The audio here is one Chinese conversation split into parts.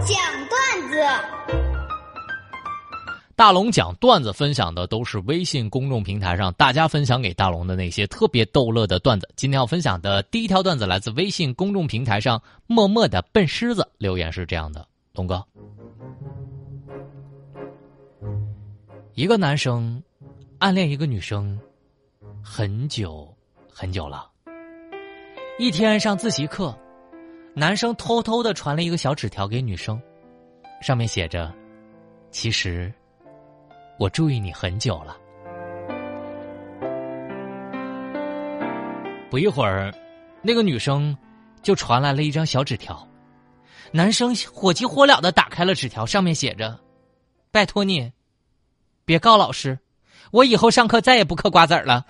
讲段子。大龙讲段子分享的都是微信公众平台上大家分享给大龙的那些特别逗乐的段子。今天要分享的第一条段子来自微信公众平台上默默的笨狮子留言是这样的：龙哥，一个男生暗恋一个女生很久很久了。一天上自习课，男生偷偷的传了一个小纸条给女生，上面写着：“其实。”我注意你很久了。不一会儿，那个女生就传来了一张小纸条。男生火急火燎的打开了纸条，上面写着：“拜托你，别告老师，我以后上课再也不嗑瓜子了。”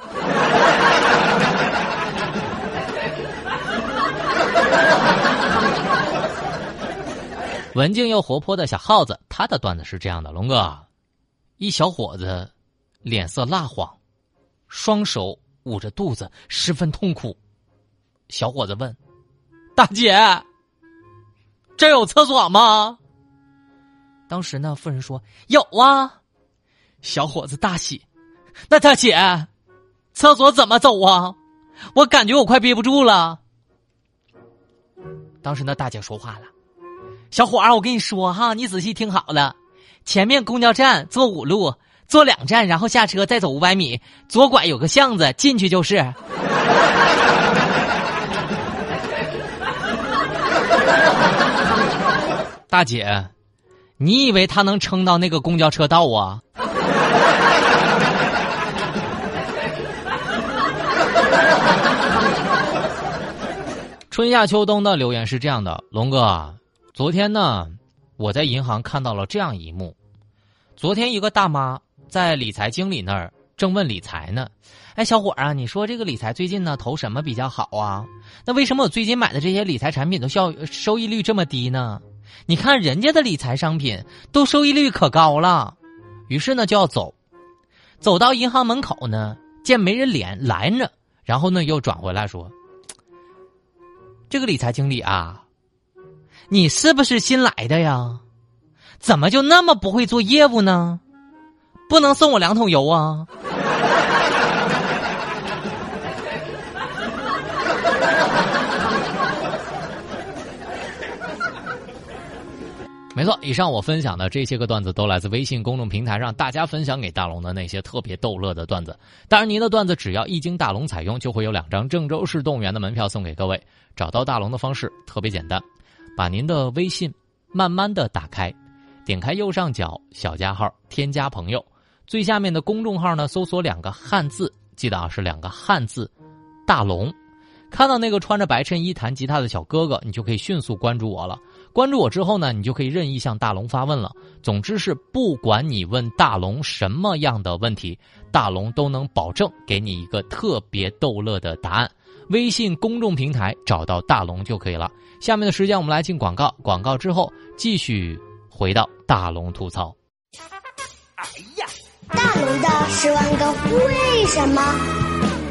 文静又活泼的小耗子，他的段子是这样的：龙哥。一小伙子，脸色蜡黄，双手捂着肚子，十分痛苦。小伙子问：“大姐，这有厕所吗？”当时呢，妇人说：“有啊。”小伙子大喜：“那大姐，厕所怎么走啊？我感觉我快憋不住了。”当时那大姐说话了：“小伙儿，我跟你说哈，你仔细听好了。”前面公交站坐五路，坐两站，然后下车再走五百米，左拐有个巷子，进去就是。大姐，你以为他能撑到那个公交车道啊？春夏秋冬的留言是这样的，龙哥，昨天呢？我在银行看到了这样一幕：昨天一个大妈在理财经理那儿正问理财呢。哎，小伙啊，你说这个理财最近呢投什么比较好啊？那为什么我最近买的这些理财产品都效收益率这么低呢？你看人家的理财商品都收益率可高了。于是呢就要走，走到银行门口呢，见没人脸拦着，然后呢又转回来说：“这个理财经理啊。”你是不是新来的呀？怎么就那么不会做业务呢？不能送我两桶油啊！没错，以上我分享的这些个段子都来自微信公众平台上大家分享给大龙的那些特别逗乐的段子。当然，您的段子只要一经大龙采用，就会有两张郑州市动物园的门票送给各位。找到大龙的方式特别简单。把您的微信慢慢的打开，点开右上角小加号，添加朋友，最下面的公众号呢，搜索两个汉字，记得啊是两个汉字，大龙。看到那个穿着白衬衣弹吉他的小哥哥，你就可以迅速关注我了。关注我之后呢，你就可以任意向大龙发问了。总之是不管你问大龙什么样的问题，大龙都能保证给你一个特别逗乐的答案。微信公众平台找到大龙就可以了。下面的时间我们来进广告，广告之后继续回到大龙吐槽。哎呀，大龙的十万个为什么？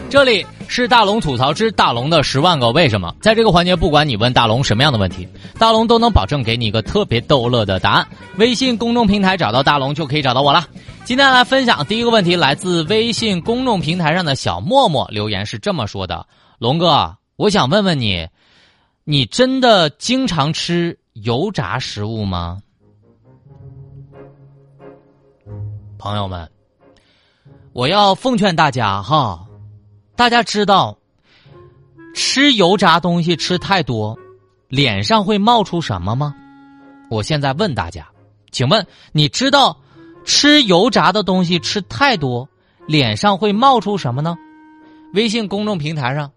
这里是大龙吐槽之大龙的十万个为什么。在这个环节，不管你问大龙什么样的问题，大龙都能保证给你一个特别逗乐的答案。微信公众平台找到大龙就可以找到我了。今天来分享第一个问题，来自微信公众平台上的小默默留言是这么说的：“龙哥，我想问问你。”你真的经常吃油炸食物吗，朋友们？我要奉劝大家哈，大家知道吃油炸东西吃太多，脸上会冒出什么吗？我现在问大家，请问你知道吃油炸的东西吃太多，脸上会冒出什么呢？微信公众平台上，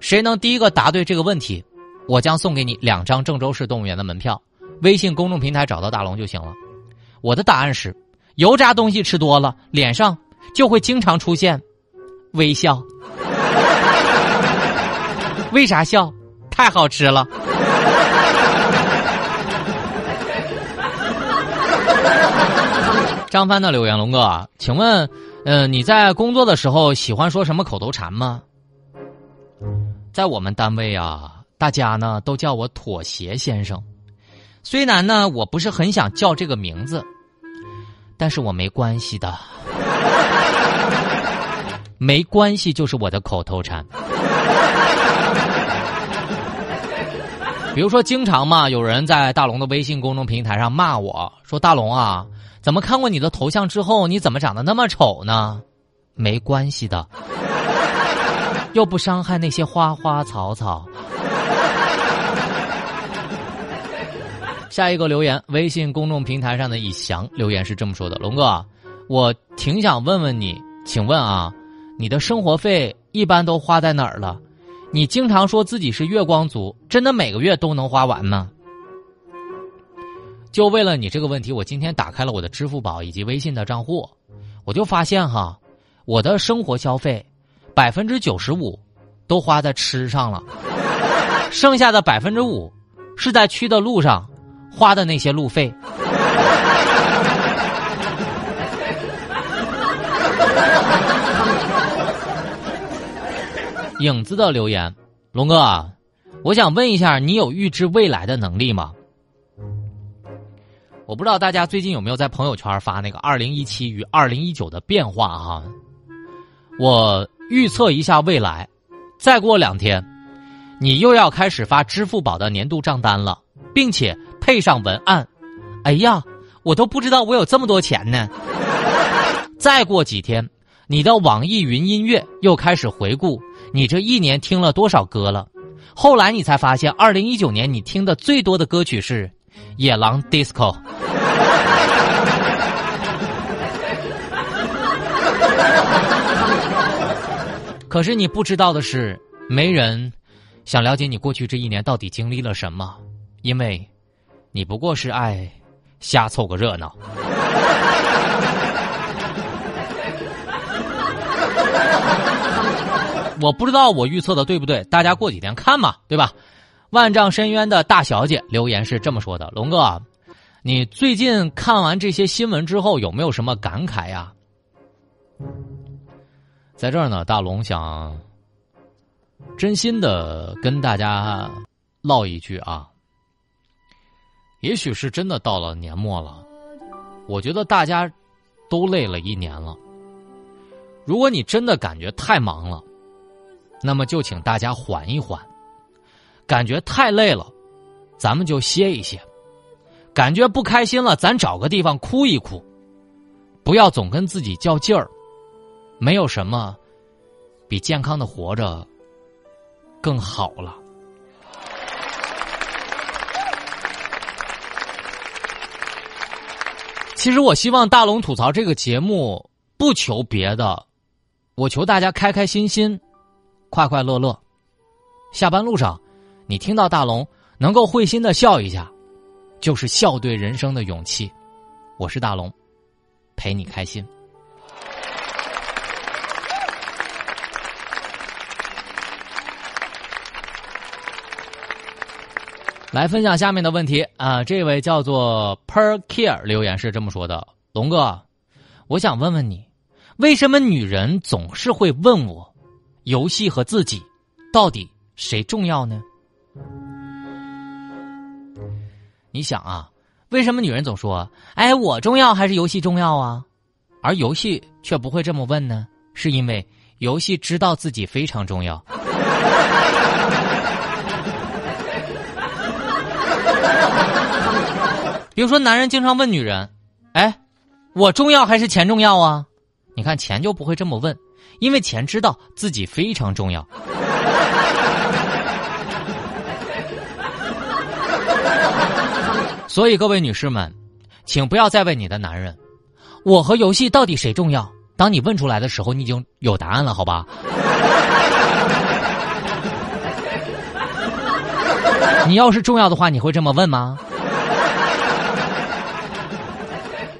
谁能第一个答对这个问题？我将送给你两张郑州市动物园的门票，微信公众平台找到大龙就行了。我的答案是：油炸东西吃多了，脸上就会经常出现微笑。为啥笑？太好吃了。张帆的留言，龙哥，请问，呃，你在工作的时候喜欢说什么口头禅吗？在我们单位啊。大家呢都叫我妥协先生，虽然呢，我不是很想叫这个名字，但是我没关系的，没关系就是我的口头禅。比如说，经常嘛，有人在大龙的微信公众平台上骂我说：“大龙啊，怎么看过你的头像之后，你怎么长得那么丑呢？”没关系的，又不伤害那些花花草草。下一个留言，微信公众平台上的以翔留言是这么说的：“龙哥，我挺想问问你，请问啊，你的生活费一般都花在哪儿了？你经常说自己是月光族，真的每个月都能花完吗？”就为了你这个问题，我今天打开了我的支付宝以及微信的账户，我就发现哈，我的生活消费百分之九十五都花在吃上了，剩下的百分之五是在去的路上。花的那些路费，影子的留言，龙哥，我想问一下，你有预知未来的能力吗？我不知道大家最近有没有在朋友圈发那个二零一七与二零一九的变化哈？我预测一下未来，再过两天，你又要开始发支付宝的年度账单了，并且。配上文案，哎呀，我都不知道我有这么多钱呢。再过几天，你的网易云音乐又开始回顾你这一年听了多少歌了。后来你才发现，二零一九年你听的最多的歌曲是《野狼 DISCO》。可是你不知道的是，没人想了解你过去这一年到底经历了什么，因为。你不过是爱瞎凑个热闹。我不知道我预测的对不对，大家过几天看嘛，对吧？万丈深渊的大小姐留言是这么说的：“龙哥，你最近看完这些新闻之后有没有什么感慨呀？”在这儿呢，大龙想真心的跟大家唠一句啊。也许是真的到了年末了，我觉得大家都累了一年了。如果你真的感觉太忙了，那么就请大家缓一缓；感觉太累了，咱们就歇一歇；感觉不开心了，咱找个地方哭一哭。不要总跟自己较劲儿，没有什么比健康的活着更好了。其实我希望大龙吐槽这个节目不求别的，我求大家开开心心、快快乐乐。下班路上，你听到大龙能够会心的笑一下，就是笑对人生的勇气。我是大龙，陪你开心。来分享下面的问题啊！这位叫做 Per Care 留言是这么说的：“龙哥，我想问问你，为什么女人总是会问我，游戏和自己到底谁重要呢？”你想啊，为什么女人总说“哎，我重要还是游戏重要啊”，而游戏却不会这么问呢？是因为游戏知道自己非常重要。比如说，男人经常问女人：“哎，我重要还是钱重要啊？”你看，钱就不会这么问，因为钱知道自己非常重要。所以，各位女士们，请不要再问你的男人：“我和游戏到底谁重要？”当你问出来的时候，你已经有答案了，好吧？你要是重要的话，你会这么问吗？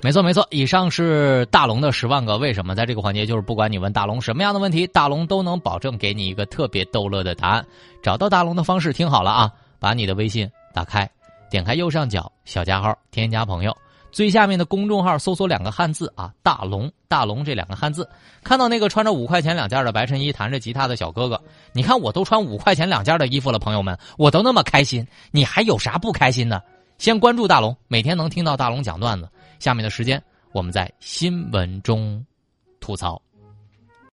没错没错，以上是大龙的十万个为什么，在这个环节就是不管你问大龙什么样的问题，大龙都能保证给你一个特别逗乐的答案。找到大龙的方式听好了啊，把你的微信打开，点开右上角小加号，添加朋友，最下面的公众号搜索两个汉字啊，大龙大龙这两个汉字，看到那个穿着五块钱两件的白衬衣弹着吉他的小哥哥，你看我都穿五块钱两件的衣服了，朋友们，我都那么开心，你还有啥不开心的？先关注大龙，每天能听到大龙讲段子。下面的时间，我们在新闻中吐槽。